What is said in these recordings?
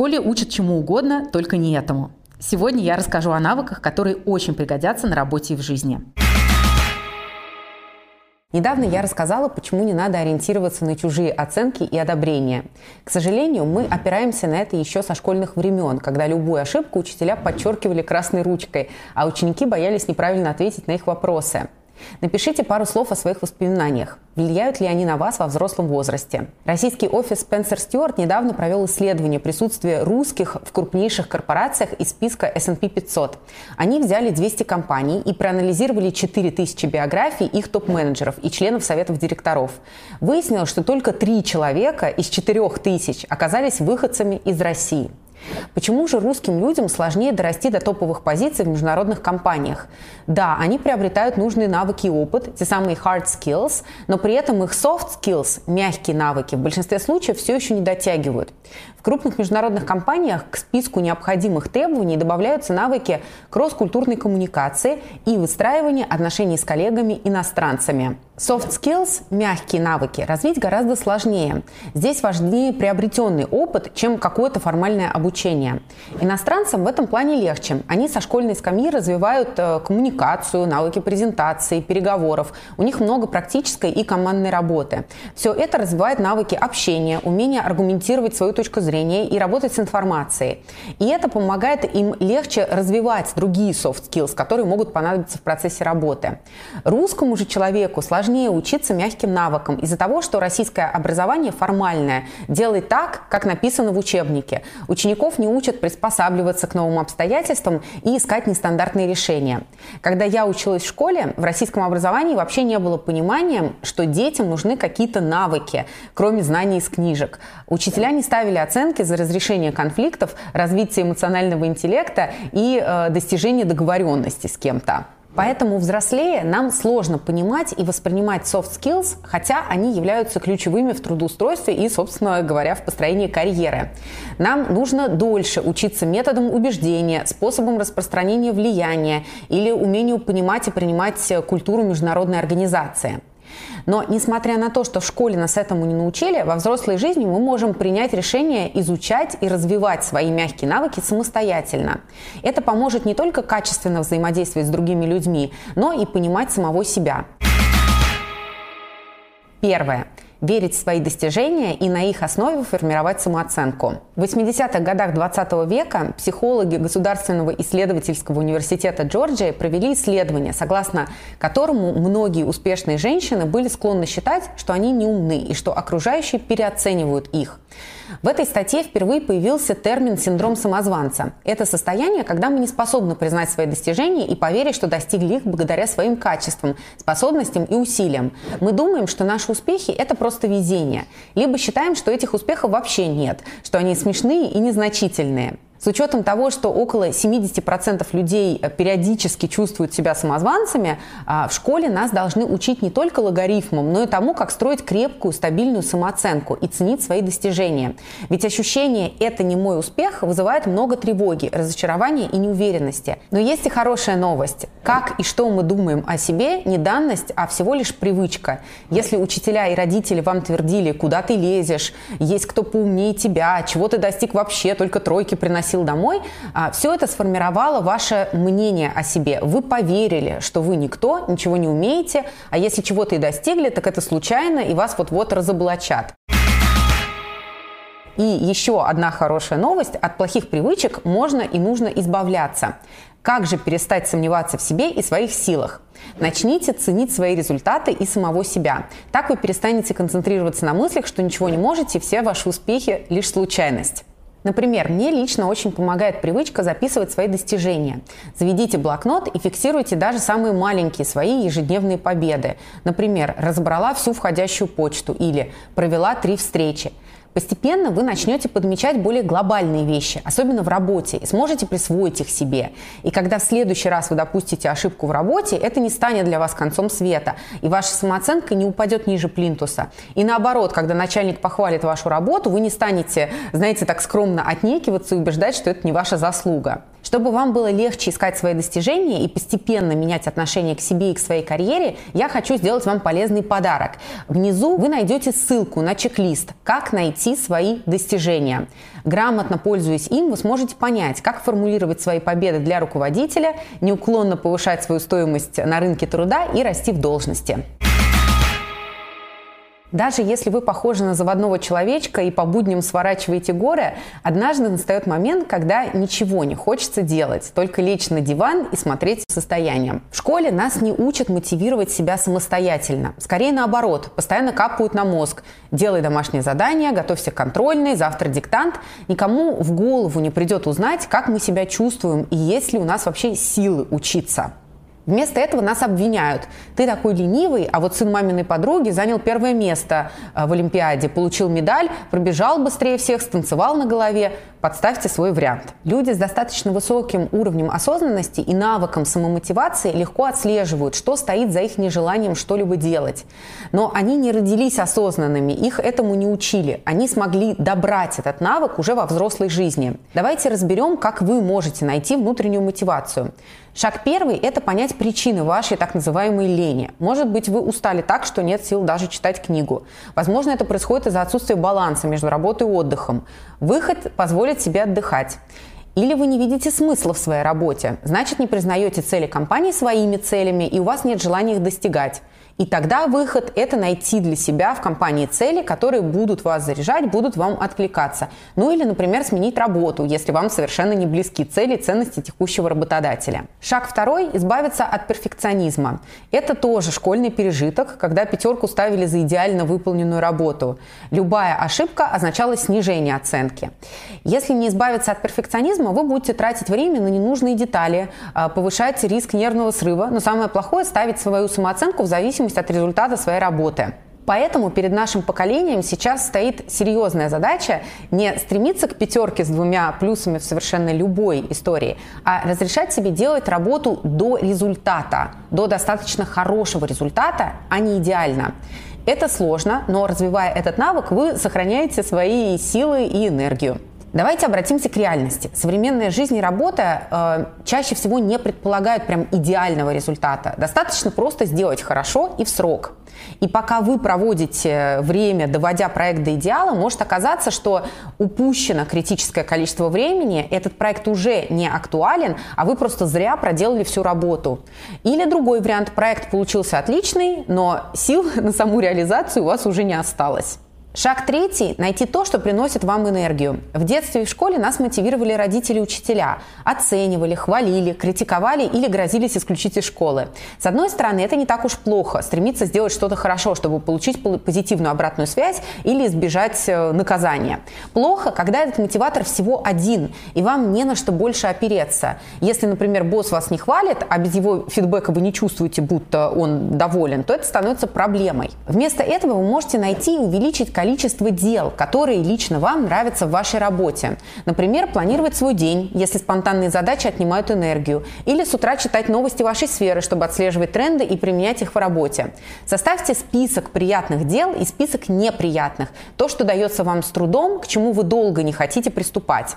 Школе учат чему угодно, только не этому. Сегодня я расскажу о навыках, которые очень пригодятся на работе и в жизни. Недавно я рассказала, почему не надо ориентироваться на чужие оценки и одобрения. К сожалению, мы опираемся на это еще со школьных времен, когда любую ошибку учителя подчеркивали красной ручкой, а ученики боялись неправильно ответить на их вопросы. Напишите пару слов о своих воспоминаниях. Влияют ли они на вас во взрослом возрасте? Российский офис Spencer Stewart недавно провел исследование присутствия русских в крупнейших корпорациях из списка S&P 500. Они взяли 200 компаний и проанализировали 4000 биографий их топ-менеджеров и членов советов директоров. Выяснилось, что только три человека из 4000 оказались выходцами из России. Почему же русским людям сложнее дорасти до топовых позиций в международных компаниях? Да, они приобретают нужные навыки и опыт, те самые hard skills, но при этом их soft skills, мягкие навыки, в большинстве случаев все еще не дотягивают. В крупных международных компаниях к списку необходимых требований добавляются навыки кросс-культурной коммуникации и выстраивания отношений с коллегами-иностранцами. Soft skills, мягкие навыки, развить гораздо сложнее. Здесь важнее приобретенный опыт, чем какое-то формальное обучение. Иностранцам в этом плане легче. Они со школьной скамьи развивают э, коммуникацию, навыки презентации, переговоров. У них много практической и командной работы. Все это развивает навыки общения, умение аргументировать свою точку зрения и работать с информацией. И это помогает им легче развивать другие soft skills, которые могут понадобиться в процессе работы. Русскому же человеку сложнее учиться мягким навыкам из-за того, что российское образование формальное, делает так, как написано в учебнике. Учеников не учат приспосабливаться к новым обстоятельствам и искать нестандартные решения. Когда я училась в школе, в российском образовании вообще не было понимания, что детям нужны какие-то навыки, кроме знаний из книжек. Учителя не ставили оценки за разрешение конфликтов, развитие эмоционального интеллекта и э, достижение договоренности с кем-то. Поэтому взрослее нам сложно понимать и воспринимать soft skills, хотя они являются ключевыми в трудоустройстве и, собственно говоря, в построении карьеры. Нам нужно дольше учиться методам убеждения, способам распространения влияния или умению понимать и принимать культуру международной организации. Но несмотря на то, что в школе нас этому не научили, во взрослой жизни мы можем принять решение изучать и развивать свои мягкие навыки самостоятельно. Это поможет не только качественно взаимодействовать с другими людьми, но и понимать самого себя. Первое верить в свои достижения и на их основе формировать самооценку. В 80-х годах 20 века психологи Государственного исследовательского университета Джорджии провели исследование, согласно которому многие успешные женщины были склонны считать, что они не умны и что окружающие переоценивают их. В этой статье впервые появился термин «синдром самозванца». Это состояние, когда мы не способны признать свои достижения и поверить, что достигли их благодаря своим качествам, способностям и усилиям. Мы думаем, что наши успехи – это просто везение. Либо считаем, что этих успехов вообще нет, что они смешные и незначительные. С учетом того, что около 70% людей э, периодически чувствуют себя самозванцами, а, в школе нас должны учить не только логарифмам, но и тому, как строить крепкую, стабильную самооценку и ценить свои достижения. Ведь ощущение «это не мой успех» вызывает много тревоги, разочарования и неуверенности. Но есть и хорошая новость. Как и что мы думаем о себе – не данность, а всего лишь привычка. Если учителя и родители вам твердили, куда ты лезешь, есть кто поумнее тебя, чего ты достиг вообще, только тройки приносить приносил домой, а, все это сформировало ваше мнение о себе. Вы поверили, что вы никто, ничего не умеете, а если чего-то и достигли, так это случайно, и вас вот-вот разоблачат. И еще одна хорошая новость. От плохих привычек можно и нужно избавляться. Как же перестать сомневаться в себе и своих силах? Начните ценить свои результаты и самого себя. Так вы перестанете концентрироваться на мыслях, что ничего не можете, все ваши успехи – лишь случайность. Например, мне лично очень помогает привычка записывать свои достижения. Заведите блокнот и фиксируйте даже самые маленькие свои ежедневные победы. Например, разобрала всю входящую почту или провела три встречи. Постепенно вы начнете подмечать более глобальные вещи, особенно в работе, и сможете присвоить их себе. И когда в следующий раз вы допустите ошибку в работе, это не станет для вас концом света, и ваша самооценка не упадет ниже плинтуса. И наоборот, когда начальник похвалит вашу работу, вы не станете, знаете, так скромно отнекиваться и убеждать, что это не ваша заслуга. Чтобы вам было легче искать свои достижения и постепенно менять отношение к себе и к своей карьере, я хочу сделать вам полезный подарок. Внизу вы найдете ссылку на чек-лист «Как найти свои достижения». Грамотно пользуясь им, вы сможете понять, как формулировать свои победы для руководителя, неуклонно повышать свою стоимость на рынке труда и расти в должности. Даже если вы похожи на заводного человечка и по будням сворачиваете горы, однажды настает момент, когда ничего не хочется делать, только лечь на диван и смотреть состоянием. В школе нас не учат мотивировать себя самостоятельно. Скорее наоборот, постоянно капают на мозг. Делай домашнее задание, готовься к контрольной, завтра диктант. Никому в голову не придет узнать, как мы себя чувствуем и есть ли у нас вообще силы учиться. Вместо этого нас обвиняют. Ты такой ленивый, а вот сын маминой подруги занял первое место э, в Олимпиаде, получил медаль, пробежал быстрее всех, станцевал на голове. Подставьте свой вариант. Люди с достаточно высоким уровнем осознанности и навыком самомотивации легко отслеживают, что стоит за их нежеланием что-либо делать. Но они не родились осознанными, их этому не учили. Они смогли добрать этот навык уже во взрослой жизни. Давайте разберем, как вы можете найти внутреннюю мотивацию. Шаг первый – это понять причины вашей так называемой лени. Может быть, вы устали так, что нет сил даже читать книгу. Возможно, это происходит из-за отсутствия баланса между работой и отдыхом. Выход позволит себе отдыхать. Или вы не видите смысла в своей работе, значит не признаете цели компании своими целями и у вас нет желания их достигать. И тогда выход – это найти для себя в компании цели, которые будут вас заряжать, будут вам откликаться. Ну или, например, сменить работу, если вам совершенно не близки цели и ценности текущего работодателя. Шаг второй – избавиться от перфекционизма. Это тоже школьный пережиток, когда пятерку ставили за идеально выполненную работу. Любая ошибка означала снижение оценки. Если не избавиться от перфекционизма, вы будете тратить время на ненужные детали, а, повышать риск нервного срыва, но самое плохое – ставить свою самооценку в зависимости зависимость от результата своей работы. Поэтому перед нашим поколением сейчас стоит серьезная задача не стремиться к пятерке с двумя плюсами в совершенно любой истории, а разрешать себе делать работу до результата, до достаточно хорошего результата, а не идеально. Это сложно, но развивая этот навык, вы сохраняете свои силы и энергию. Давайте обратимся к реальности. Современная жизнь и работа э, чаще всего не предполагают прям идеального результата. Достаточно просто сделать хорошо и в срок. И пока вы проводите время, доводя проект до идеала, может оказаться, что упущено критическое количество времени, этот проект уже не актуален, а вы просто зря проделали всю работу. Или другой вариант, проект получился отличный, но сил на саму реализацию у вас уже не осталось. Шаг третий – найти то, что приносит вам энергию. В детстве и в школе нас мотивировали родители и учителя. Оценивали, хвалили, критиковали или грозились исключить из школы. С одной стороны, это не так уж плохо – стремиться сделать что-то хорошо, чтобы получить позитивную обратную связь или избежать э, наказания. Плохо, когда этот мотиватор всего один, и вам не на что больше опереться. Если, например, босс вас не хвалит, а без его фидбэка вы не чувствуете, будто он доволен, то это становится проблемой. Вместо этого вы можете найти и увеличить количество дел, которые лично вам нравятся в вашей работе. Например, планировать свой день, если спонтанные задачи отнимают энергию. Или с утра читать новости вашей сферы, чтобы отслеживать тренды и применять их в работе. Составьте список приятных дел и список неприятных. То, что дается вам с трудом, к чему вы долго не хотите приступать.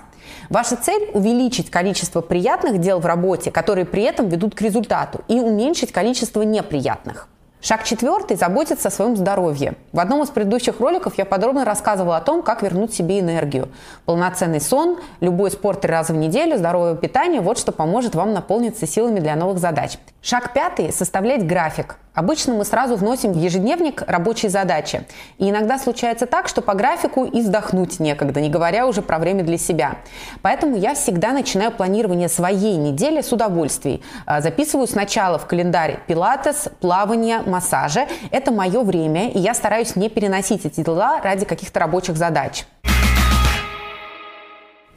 Ваша цель – увеличить количество приятных дел в работе, которые при этом ведут к результату, и уменьшить количество неприятных. Шаг четвертый – заботиться о своем здоровье. В одном из предыдущих роликов я подробно рассказывала о том, как вернуть себе энергию. Полноценный сон, любой спорт три раза в неделю, здоровое питание – вот что поможет вам наполниться силами для новых задач. Шаг пятый – составлять график. Обычно мы сразу вносим в ежедневник рабочие задачи. И иногда случается так, что по графику и вздохнуть некогда, не говоря уже про время для себя. Поэтому я всегда начинаю планирование своей недели с удовольствий. А, записываю сначала в календарь пилатес, плавание, массажи. Это мое время, и я стараюсь не переносить эти дела ради каких-то рабочих задач.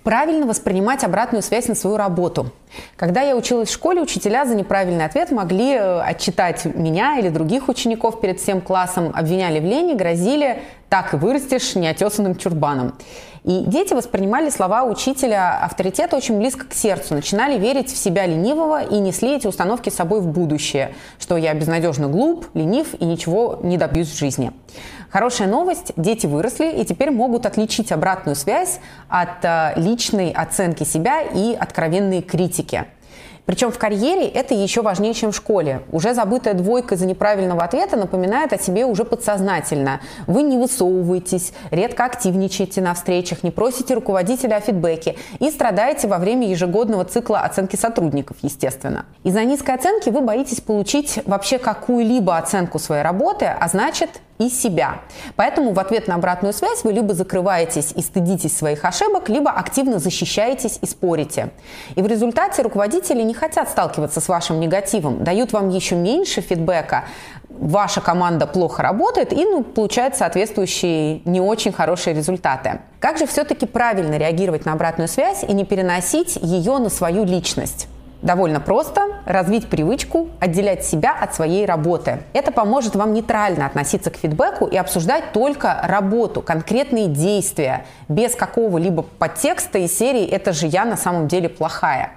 Правильно воспринимать обратную связь на свою работу. Когда я училась в школе, учителя за неправильный ответ могли э, отчитать меня или других учеников перед всем классом, обвиняли в лени, грозили «так и вырастешь неотесанным чурбаном». И дети воспринимали слова учителя авторитета очень близко к сердцу, начинали верить в себя ленивого и несли эти установки с собой в будущее, что я безнадежно глуп, ленив и ничего не добьюсь в жизни. Хорошая новость, дети выросли и теперь могут отличить обратную связь от э, личной оценки себя и откровенной критики. Причем в карьере это еще важнее, чем в школе. Уже забытая двойка из-за неправильного ответа напоминает о себе уже подсознательно. Вы не высовываетесь, редко активничаете на встречах, не просите руководителя о фидбэке и страдаете во время ежегодного цикла оценки сотрудников, естественно. Из-за низкой оценки вы боитесь получить вообще какую-либо оценку своей работы, а значит и себя. Поэтому в ответ на обратную связь вы либо закрываетесь и стыдитесь своих ошибок, либо активно защищаетесь и спорите. И в результате руководители не хотят сталкиваться с вашим негативом, дают вам еще меньше фидбэка, ваша команда плохо работает и ну, получает соответствующие не очень хорошие результаты. Как же все-таки правильно реагировать на обратную связь и не переносить ее на свою личность? Довольно просто развить привычку отделять себя от своей работы. Это поможет вам нейтрально относиться к фидбэку и обсуждать только работу, конкретные действия, без какого-либо подтекста из серии «это же я на самом деле плохая».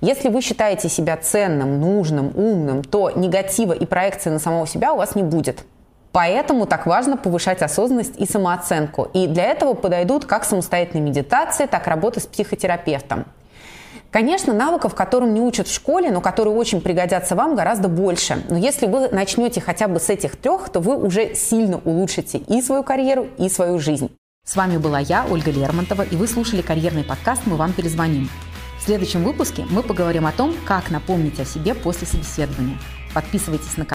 Если вы считаете себя ценным, нужным, умным, то негатива и проекции на самого себя у вас не будет. Поэтому так важно повышать осознанность и самооценку. И для этого подойдут как самостоятельные медитации, так и работа с психотерапевтом. Конечно, навыков, которым не учат в школе, но которые очень пригодятся вам, гораздо больше. Но если вы начнете хотя бы с этих трех, то вы уже сильно улучшите и свою карьеру, и свою жизнь. С вами была я, Ольга Лермонтова, и вы слушали карьерный подкаст «Мы вам перезвоним». В следующем выпуске мы поговорим о том, как напомнить о себе после собеседования. Подписывайтесь на канал